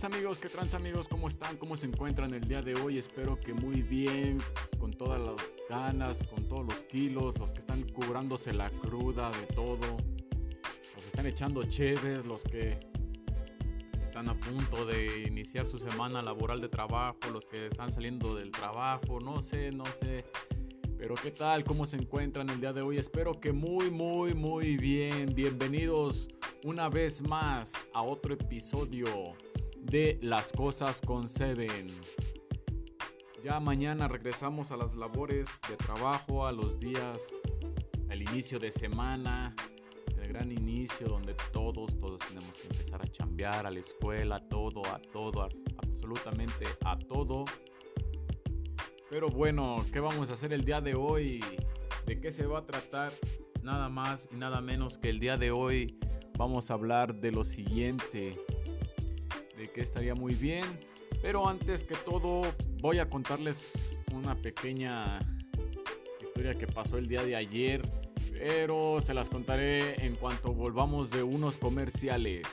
trans amigos? ¿Qué trans amigos? ¿Cómo están? ¿Cómo se encuentran el día de hoy? Espero que muy bien, con todas las ganas, con todos los kilos, los que están cubrándose la cruda de todo, los que están echando chéves, los que están a punto de iniciar su semana laboral de trabajo, los que están saliendo del trabajo, no sé, no sé. Pero ¿qué tal? ¿Cómo se encuentran el día de hoy? Espero que muy, muy, muy bien. Bienvenidos una vez más a otro episodio de Las Cosas con Seven. Ya mañana regresamos a las labores de trabajo, a los días, al inicio de semana, el gran inicio donde todos, todos tenemos que empezar a chambear, a la escuela, todo, a todo, absolutamente a todo. Pero bueno, ¿qué vamos a hacer el día de hoy? ¿De qué se va a tratar? Nada más y nada menos que el día de hoy vamos a hablar de lo siguiente. Estaría muy bien. Pero antes que todo voy a contarles una pequeña historia que pasó el día de ayer. Pero se las contaré en cuanto volvamos de unos comerciales.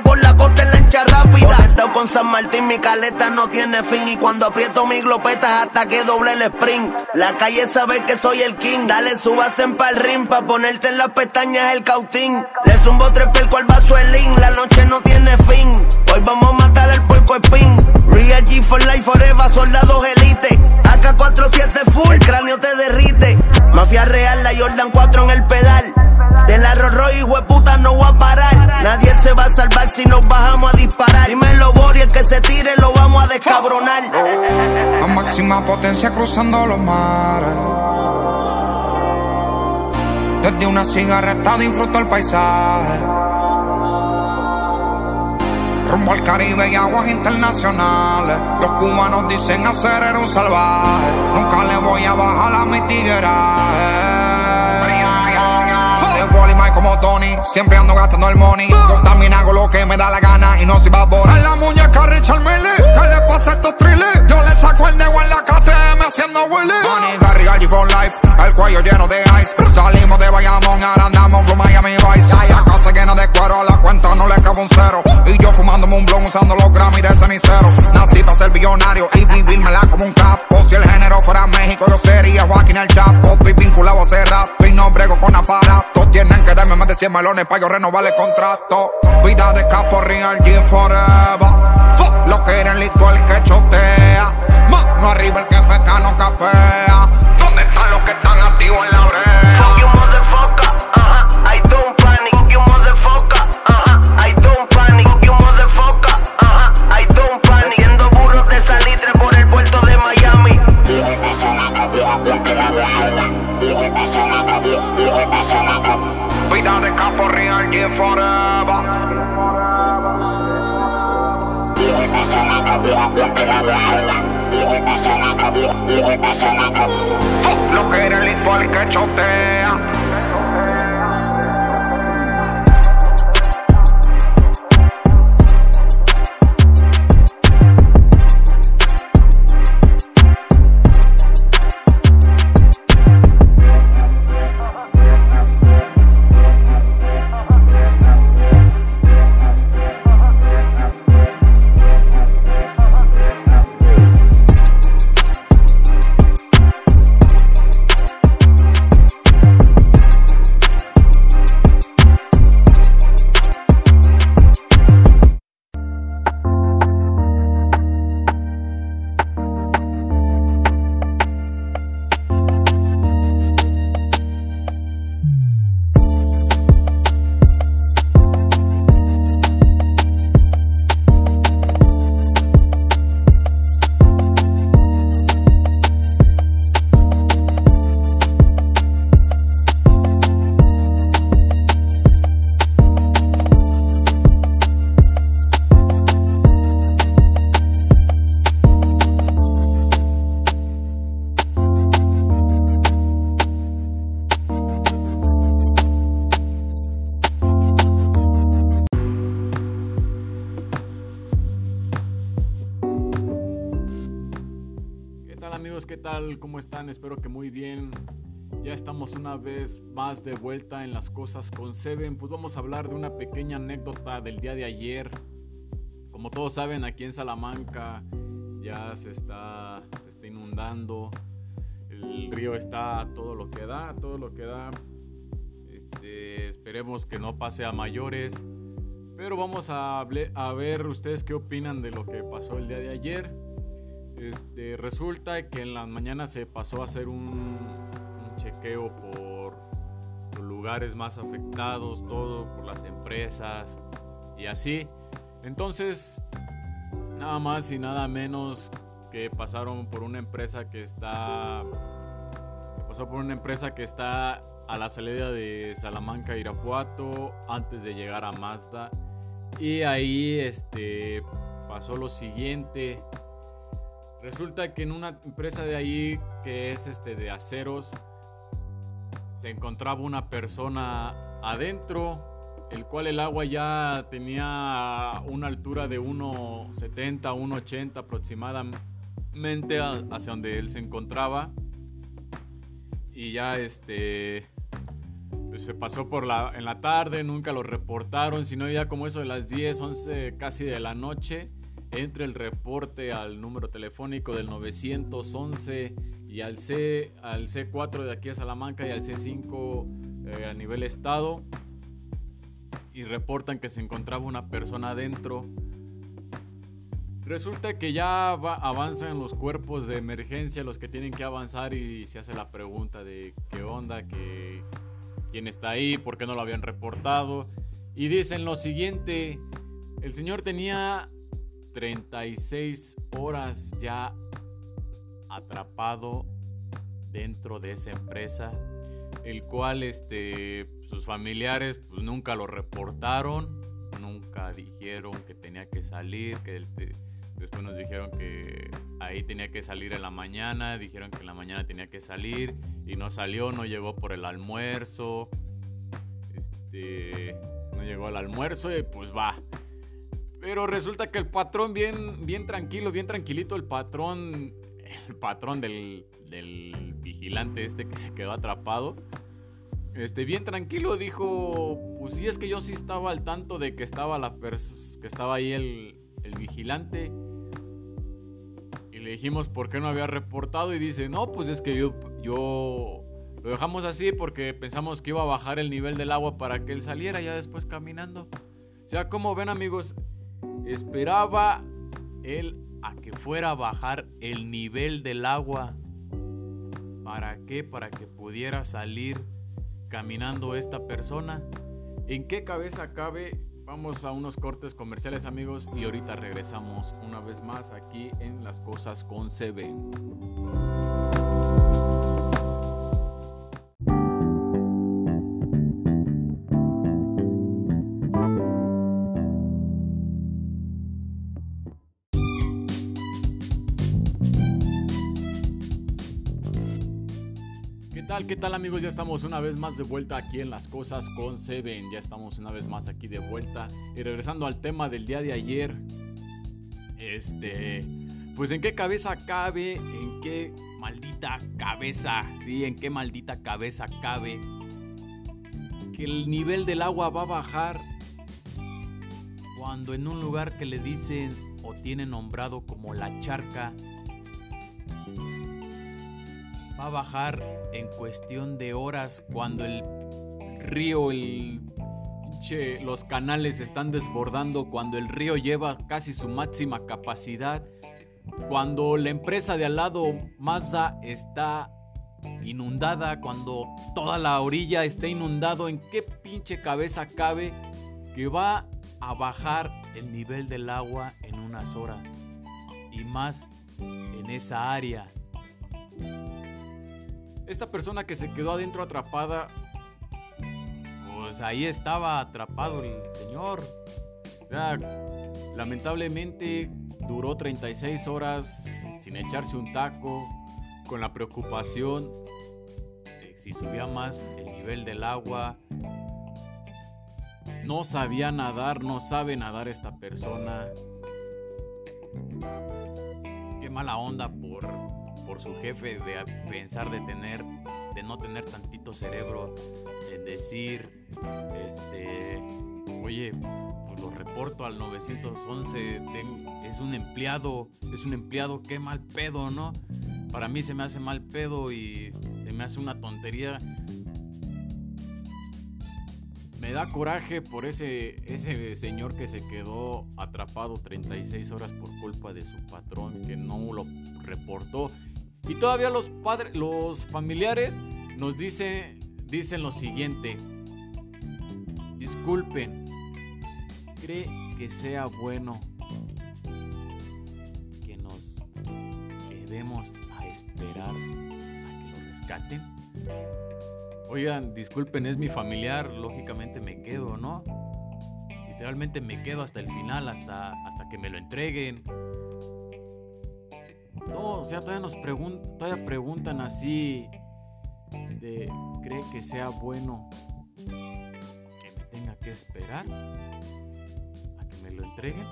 Por la costa en la lancha rápida. Conectado con San Martín, mi caleta no tiene fin. Y cuando aprieto mi glopeta hasta que doble el sprint La calle sabe que soy el king. Dale, subas en pa'l ring pa' ponerte en las pestañas el cautín. Le zumbo tres pelco al link La noche no tiene fin. Hoy vamos a matar al puerco espín Real G for life forever, soldados elite AK-47 full, el cráneo te derrite. Mafia real, la Jordan 4 en el pedal. De la Rolls hijo puta, no voy a parar. Nadie se va a salvar si nos bajamos a disparar. Dímelo Bori, el que se tire lo vamos a descabronar. A máxima potencia cruzando los mares. Desde una cigarreta disfruto el paisaje rumbo al Caribe y aguas internacionales. Los cubanos dicen hacer era un salvaje. Nunca le voy a bajar a mi tigueraje. De Wally Mike como Tony, siempre ando gastando el money. Hago lo que me da la gana y no soy babón. A la muñeca Richard Mille, ¿qué le pasa a estos trillis? Yo le saco el dedo en la KTM haciendo Willy. Money, Gary for life, el cuello lleno de ice. Salimos de Bayamón, ahora andamos por Miami Vice. La casa llena de cuero, a la cuenta no le cabe un cero. Y yo fumándome un blon usando los Grammy de cenicero. Nací para ser billonario y vivírmela como un capo. Si el género fuera México, yo sería Joaquín el Chapo. Estoy vinculado hace rato y no brego con aparato. Tienen que darme más de 100 melones para yo renovar el contrato. Vida de capo, real G forever. Fuck lo que era el listo el que chotea. Mano arriba el que feca no capea. ¿Dónde están los que están activos en la oreja? Forever. Fuck lo que era el listo que chotea. ¿Cómo están? Espero que muy bien. Ya estamos una vez más de vuelta en las cosas con Seven. Pues vamos a hablar de una pequeña anécdota del día de ayer. Como todos saben, aquí en Salamanca ya se está, se está inundando. El río está todo lo que da, todo lo que da. Este, esperemos que no pase a mayores. Pero vamos a, a ver ustedes qué opinan de lo que pasó el día de ayer. Este, resulta que en la mañana se pasó a hacer un, chequeo por los lugares más afectados, todo, por las empresas y así. Entonces, nada más y nada menos que pasaron por una empresa que está. pasó por una empresa que está a la salida de Salamanca, Irapuato, antes de llegar a Mazda. Y ahí este, pasó lo siguiente. Resulta que en una empresa de ahí que es este de aceros se encontraba una persona adentro, el cual el agua ya tenía una altura de 1.70, 1.80 aproximadamente hacia donde él se encontraba. Y ya este pues, se pasó por la en la tarde, nunca lo reportaron, sino ya como eso de las 10, 11 casi de la noche entre el reporte al número telefónico del 911 y al, C, al C4 de aquí a Salamanca y al C5 eh, a nivel estado y reportan que se encontraba una persona adentro. Resulta que ya avanzan los cuerpos de emergencia, los que tienen que avanzar y se hace la pregunta de qué onda, que, quién está ahí, por qué no lo habían reportado. Y dicen lo siguiente, el señor tenía 36 horas ya atrapado dentro de esa empresa, el cual este, sus familiares pues, nunca lo reportaron, nunca dijeron que tenía que salir, que después nos dijeron que ahí tenía que salir en la mañana, dijeron que en la mañana tenía que salir y no salió, no llegó por el almuerzo, este, no llegó al almuerzo y pues va. Pero resulta que el patrón, bien, bien tranquilo, bien tranquilito, el patrón, el patrón del, del vigilante este que se quedó atrapado, este, bien tranquilo dijo, pues sí es que yo sí estaba al tanto de que estaba la que estaba ahí el, el vigilante. Y le dijimos por qué no había reportado y dice, no, pues es que yo, yo lo dejamos así porque pensamos que iba a bajar el nivel del agua para que él saliera ya después caminando. O sea, como ven amigos, Esperaba él a que fuera a bajar el nivel del agua. ¿Para qué? Para que pudiera salir caminando esta persona. ¿En qué cabeza cabe? Vamos a unos cortes comerciales amigos y ahorita regresamos una vez más aquí en Las Cosas con CB. ¿Qué tal amigos? Ya estamos una vez más de vuelta aquí en Las Cosas con Seven. Ya estamos una vez más aquí de vuelta. Y regresando al tema del día de ayer. Este... Pues en qué cabeza cabe, en qué maldita cabeza, sí, en qué maldita cabeza cabe que el nivel del agua va a bajar cuando en un lugar que le dicen o tiene nombrado como la charca va a bajar en cuestión de horas cuando el río, el los canales están desbordando, cuando el río lleva casi su máxima capacidad, cuando la empresa de al lado Mazda está inundada, cuando toda la orilla está inundado, ¿en qué pinche cabeza cabe que va a bajar el nivel del agua en unas horas? Y más en esa área esta persona que se quedó adentro atrapada, pues ahí estaba atrapado el señor. lamentablemente duró 36 horas sin echarse un taco, con la preocupación de si subía más el nivel del agua. No sabía nadar, no sabe nadar esta persona. Qué mala onda por su jefe de pensar de tener, de no tener tantito cerebro, de decir, este, oye, pues lo reporto al 911, es un empleado, es un empleado, qué mal pedo, ¿no? Para mí se me hace mal pedo y se me hace una tontería me da coraje por ese, ese señor que se quedó atrapado 36 horas por culpa de su patrón que no lo reportó. Y todavía los padres, los familiares nos dice, dicen lo siguiente. Disculpen, ¿cree que sea bueno que nos quedemos a esperar a que lo rescaten? Oigan, disculpen, es mi familiar, lógicamente me quedo, ¿no? Literalmente me quedo hasta el final, hasta, hasta que me lo entreguen. O sea, todavía nos preguntan, todavía preguntan así de, ¿cree que sea bueno que me tenga que esperar a que me lo entreguen?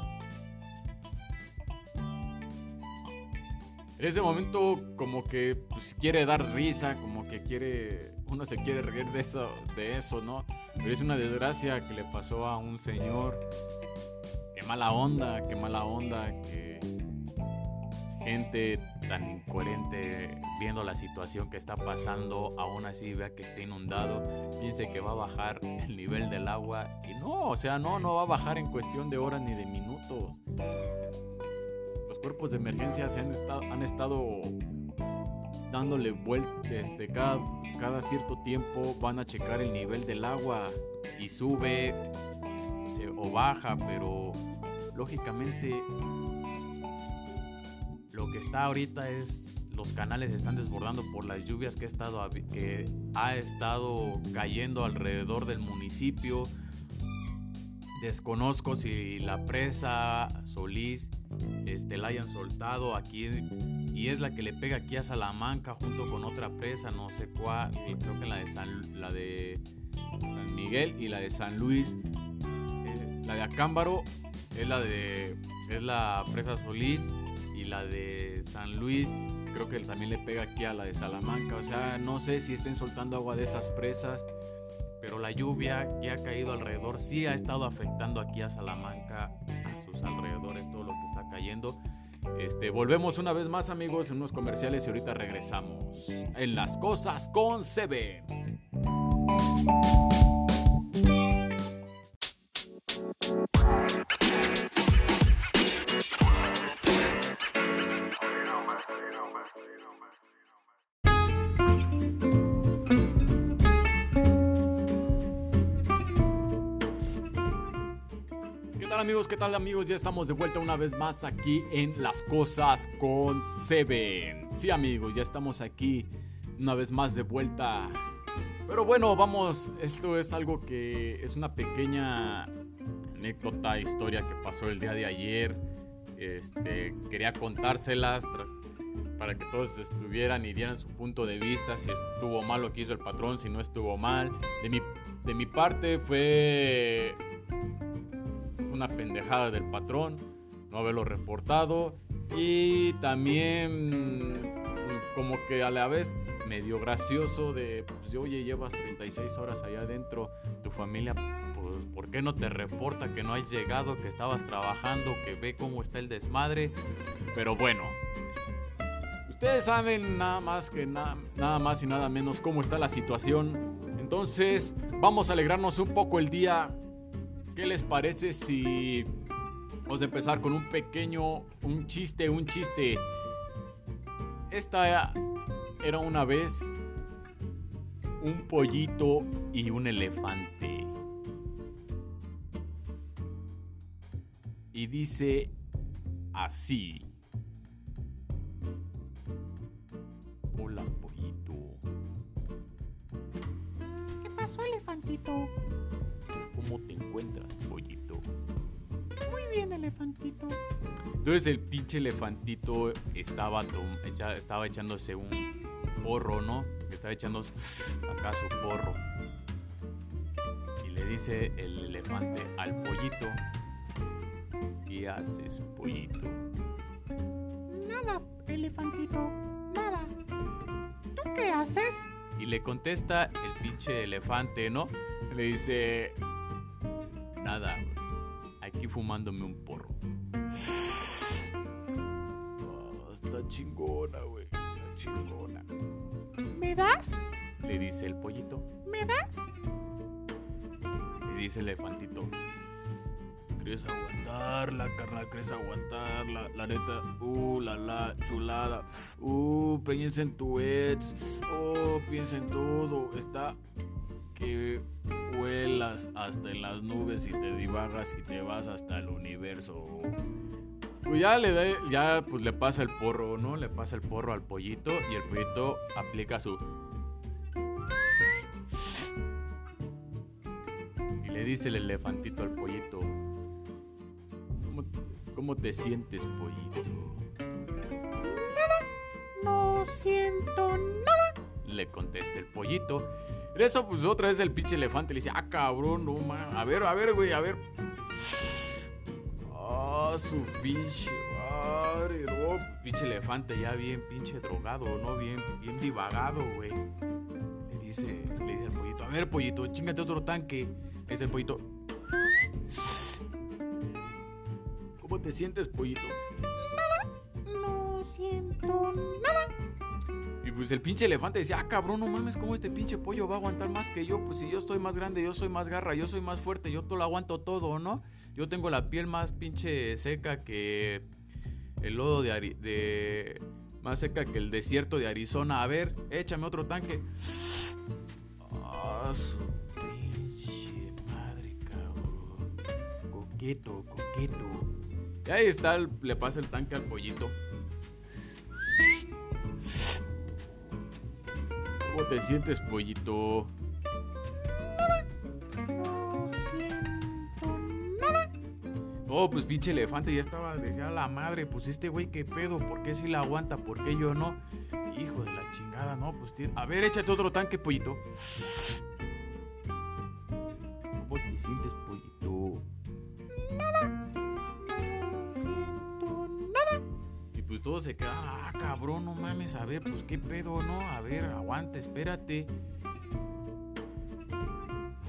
En ese momento como que pues, quiere dar risa, como que quiere uno se quiere reír de eso, de eso, ¿no? Pero es una desgracia que le pasó a un señor. Qué mala onda, qué mala onda que gente tan incoherente viendo la situación que está pasando, aún así vea que está inundado, piense que va a bajar el nivel del agua y no, o sea, no, no va a bajar en cuestión de horas ni de minutos. Los cuerpos de emergencia se han estado, han estado dándole vueltas, este, cada, cada cierto tiempo van a checar el nivel del agua y sube o baja, pero lógicamente que está ahorita es los canales están desbordando por las lluvias que, ha estado, cayendo alrededor del municipio. Desconozco si la presa Solís este, la hayan soltado aquí y es la que le pega aquí a Salamanca junto con otra presa, no sé cuál, creo que la de San, la Miguel y la de San Luis. Eh, la de Acámbaro es la de es la presa Solís y la de San Luis creo que también le pega aquí a la de Salamanca, o sea, no sé si estén soltando agua de esas presas, pero la lluvia que ha caído alrededor sí ha estado afectando aquí a Salamanca, a sus alrededores, todo lo que está cayendo. Este, volvemos una vez más amigos en unos comerciales y ahorita regresamos en las cosas con CB. Amigos? Ya estamos de vuelta una vez más aquí en Las Cosas con Seven. Sí amigos, ya estamos aquí una vez más de vuelta. Pero bueno, vamos, esto es algo que es una pequeña anécdota, historia que pasó el día de ayer. Este, quería contárselas para que todos estuvieran y dieran su punto de vista, si estuvo mal lo que hizo el patrón, si no estuvo mal. De mi, de mi parte fue una pendejada del patrón, no haberlo reportado y también como que a la vez medio gracioso de, pues oye, llevas 36 horas allá adentro, tu familia, pues, ¿por qué no te reporta que no has llegado, que estabas trabajando, que ve cómo está el desmadre? Pero bueno, ustedes saben nada más que nada más y nada menos cómo está la situación. Entonces, vamos a alegrarnos un poco el día ¿Qué les parece si vamos a empezar con un pequeño, un chiste, un chiste? Esta era una vez un pollito y un elefante. Y dice así. Hola, pollito. ¿Qué pasó, elefantito? ¿Cómo te encuentras, pollito? Muy bien, elefantito. Entonces el pinche elefantito estaba, estaba echándose un porro, ¿no? Estaba echando acá su porro. Y le dice el elefante al pollito, ¿qué haces, pollito? Nada, elefantito, nada. haces? Y le contesta el pinche elefante, ¿no? Le dice, nada, güey. Aquí fumándome un porro. Ah, está chingona, güey. Está chingona. ¿Me das? Le dice el pollito. ¿Me das? Le dice el elefantito. ¿Crees aguantarla, carnal? ¿Crees aguantarla? La neta, uh, la la, chulada. Uh, piensa en tu ex. Oh, piensa en todo. Está que vuelas hasta en las nubes y te divagas y te vas hasta el universo. Pues ya le da, ya pues le pasa el porro, ¿no? Le pasa el porro al pollito y el pollito aplica su Y le dice el elefantito al pollito, ¿cómo, cómo te sientes, pollito? No siento nada. Le contesta el pollito. Eso, pues otra vez el pinche elefante le dice, ah, cabrón, no ma. A ver, a ver, güey, a ver. Ah, su pinche madre, no. Pinche elefante ya bien pinche drogado, ¿no? Bien, bien divagado, güey. Le dice, le dice al pollito, a ver, pollito, chingate otro tanque. Le dice el pollito. ¿Cómo te sientes, pollito? No siento nada. Y pues el pinche elefante decía, ah, cabrón, no mames, ¿cómo este pinche pollo va a aguantar más que yo? Pues si yo estoy más grande, yo soy más garra, yo soy más fuerte, yo todo lo aguanto todo, ¿no? Yo tengo la piel más pinche seca que el lodo de, Ari-. Más seca que el desierto de Arizona. A ver, échame otro tanque. Ah, su pinche madre, cabrón. Coqueto, coqueto. Y ahí está, le pasa el tanque al pollito. ¿Cómo te sientes, pollito? Oh, pues pinche elefante ya estaba, decía la madre, pues este güey qué pedo, ¿por qué si la aguanta? ¿Por qué yo no? Hijo de la chingada, no, pues tío. A ver, échate otro tanque, pollito. ¿Cómo te sientes, pollito? Pues todo se queda, ah, cabrón, no mames, a ver, pues qué pedo, ¿no? A ver, aguanta, espérate.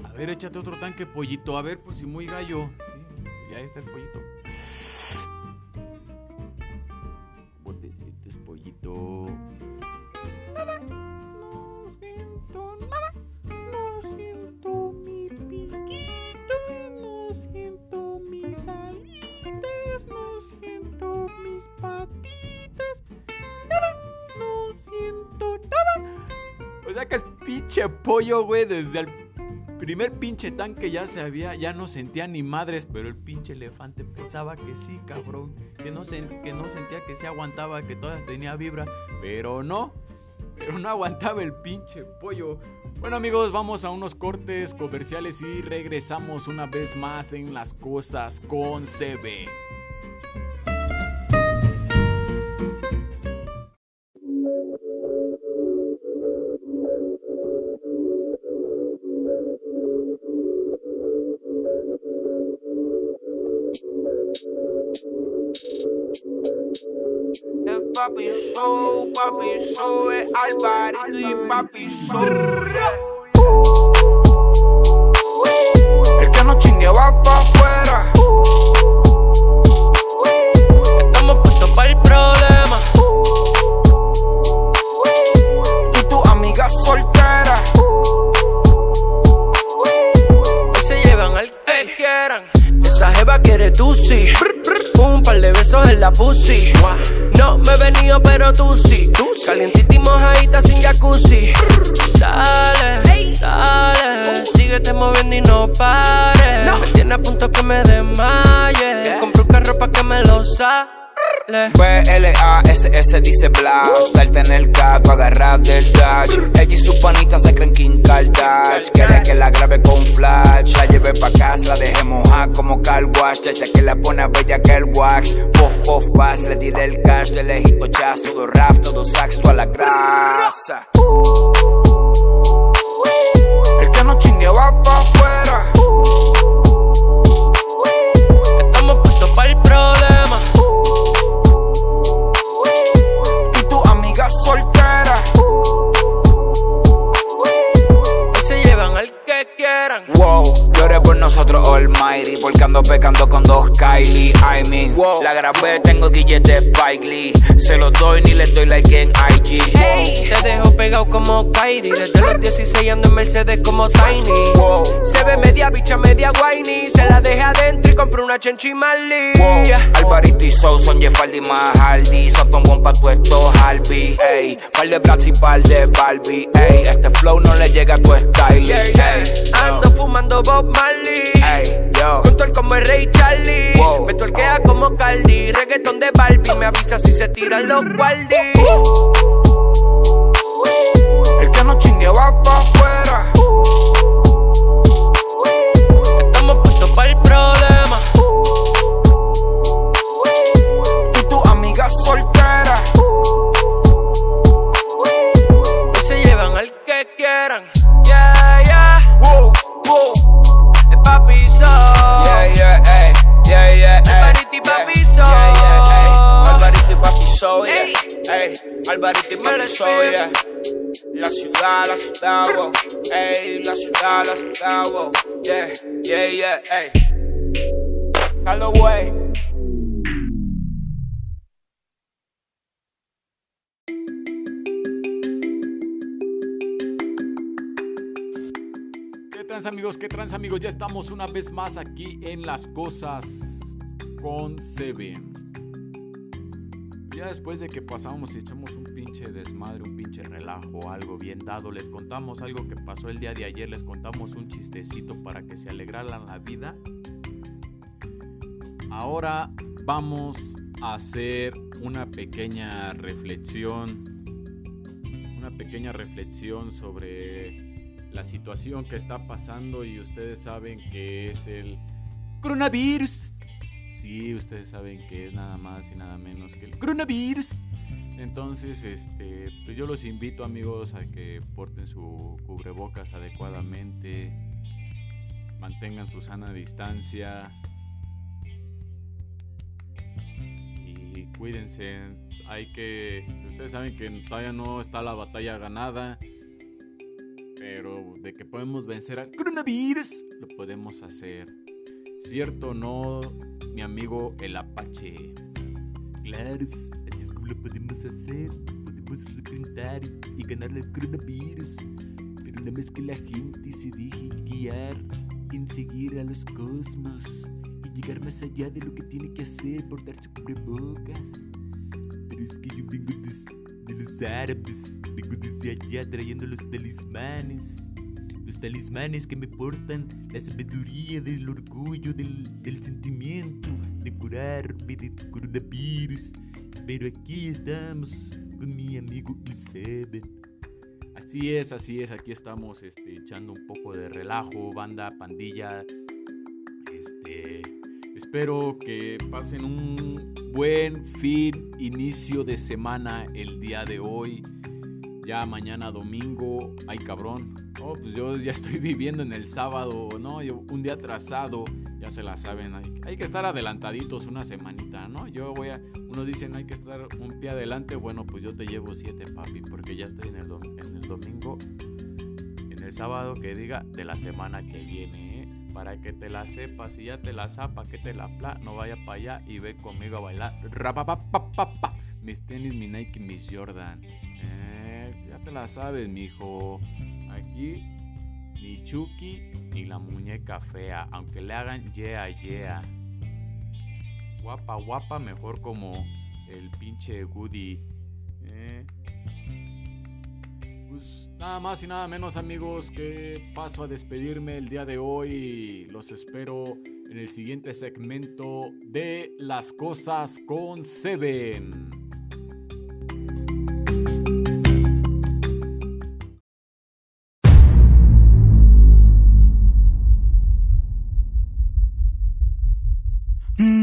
A ver, échate otro tanque, pollito. A ver, pues si muy gallo. Sí, ya está el pollito. Pollo, güey, desde el primer pinche tanque ya se había, ya no sentía ni madres, pero el pinche elefante pensaba que sí, cabrón, que no, sen- que no sentía que sí aguantaba, que todas tenía vibra, pero no, pero no aguantaba el pinche pollo. Bueno amigos, vamos a unos cortes comerciales y regresamos una vez más en las cosas con CB. Papi show. Tú sí. Un par de besos en la pussy. No me he venido, pero tú sí. Calientita y mojadita sin jacuzzi. Dale, dale. Síguete moviendo y no pares. Me tiene a punto que me desmaye. Compro un carro pa' que me lo sale. B-L-A-S-S dice Blast Darte en el gato, agarrar del dash. Ella y su panita se creen Kim Kardashian. Quiere que la grabe con flash. La lleve pa' casa, la deje mojar como car wash. Desde que la pone a bella que el wax. Puff, puff, pass, le tiré el cash De lejito jazz, todo rap, todo sax, toda la grasa. El que no chingue va pa' afuera. Estamos puestos para el problema. esperan. Wow. Almighty. Porque ando pecando con dos Kylie. I mean, la grabé, tengo DJ de Spike Lee. Se lo doy ni le doy like en IG. Ey, te dejo pegado como Kylie. Desde los 16 ando en Mercedes como Tiny. Wow. Se ve media bicha, media whiny. Se la deja adentro y compré una chenchi Marley. Wow. Alvarito y Sou son Jeffaldi más Hardy. Son con bomba tu esto Harvey. Ey, par de Blacks y par de Barbie. Ey, este flow no le llega a tu stylist. Yeah, yeah. Ando fumando Bob Marley. ey, yo. Como el Rey Charlie. Wow. Me torquea como Cardi. Reggaeton de Barbie. Me avisa si se tiran los guardi. El que no chingue va pa' afuera. Estamos puestos para el problema. Alvarito y yeah. La ciudad, la ciudad, wow. Ey, la ciudad, la ciudad, wow. Yeah, yeah, yeah, ey. Callaway. ¿Qué trans amigos? ¿Qué trans amigos? Ya estamos una vez más aquí en las cosas con Seven. Ya después de que pasamos y echamos un pinche desmadre, un pinche relajo, algo bien dado, les contamos algo que pasó el día de ayer, les contamos un chistecito para que se alegraran la vida. Ahora vamos a hacer una pequeña reflexión, una pequeña reflexión sobre la situación que está pasando y ustedes saben que es el coronavirus. Sí, ustedes saben que es nada más y nada menos que el coronavirus. Entonces, este, pues yo los invito amigos a que porten su cubrebocas adecuadamente, mantengan su sana distancia y cuídense. Hay que, ustedes saben que todavía no está la batalla ganada, pero de que podemos vencer al coronavirus, lo podemos hacer. ¿Cierto o no, mi amigo el Apache? Claro, así es como lo podemos hacer. Podemos enfrentar y ganarle al coronavirus. Pero nada más que la gente se deje guiar en seguir a los cosmos y llegar más allá de lo que tiene que hacer por dar su cubrebocas. Pero es que yo vengo de, de los árabes, vengo desde allá trayendo los talismanes. Los talismanes que me portan la sabiduría del orgullo, del, del sentimiento de curarme de coronavirus. Pero aquí estamos con mi amigo Isabel. Así es, así es, aquí estamos este, echando un poco de relajo, banda, pandilla. Este, espero que pasen un buen fin, inicio de semana el día de hoy. Ya mañana domingo, ay cabrón. Oh, pues yo ya estoy viviendo en el sábado, ¿no? Yo un día atrasado, ya se la saben. Hay, que estar adelantaditos una semanita, ¿no? Yo voy a, uno dicen hay que estar un pie adelante. Bueno, pues yo te llevo siete, papi, porque ya estoy en el, dom- en el domingo, en el sábado que diga de la semana que viene, ¿eh? Para que te la sepas, si ya te la zapa, que te la pla, no vaya para allá y ve conmigo a bailar. Rapapapapapa. Mis tenis, mi Nike, mis Jordan. Te la sabes, mijo. Aquí ni Chucky ni la muñeca fea, aunque le hagan yeah yeah. Guapa, guapa, mejor como el pinche Woody. Eh. Pues nada más y nada menos amigos que paso a despedirme el día de hoy. Los espero en el siguiente segmento de Las Cosas con Seven.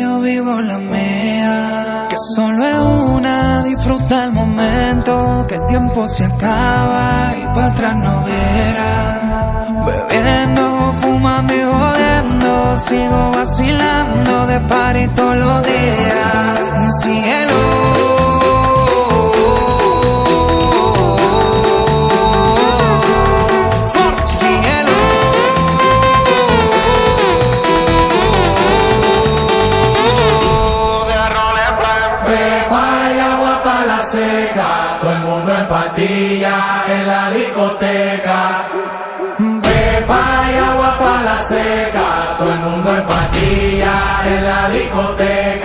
yo vivo la mía. Que solo es una, disfruta el momento, que el tiempo se acaba y para atrás no verás. Bebiendo, fumando y jodiendo, sigo vacilando de par y todos los días. Y si el discoteca. Beba y agua para la seca. Todo el mundo en pastilla en la discoteca.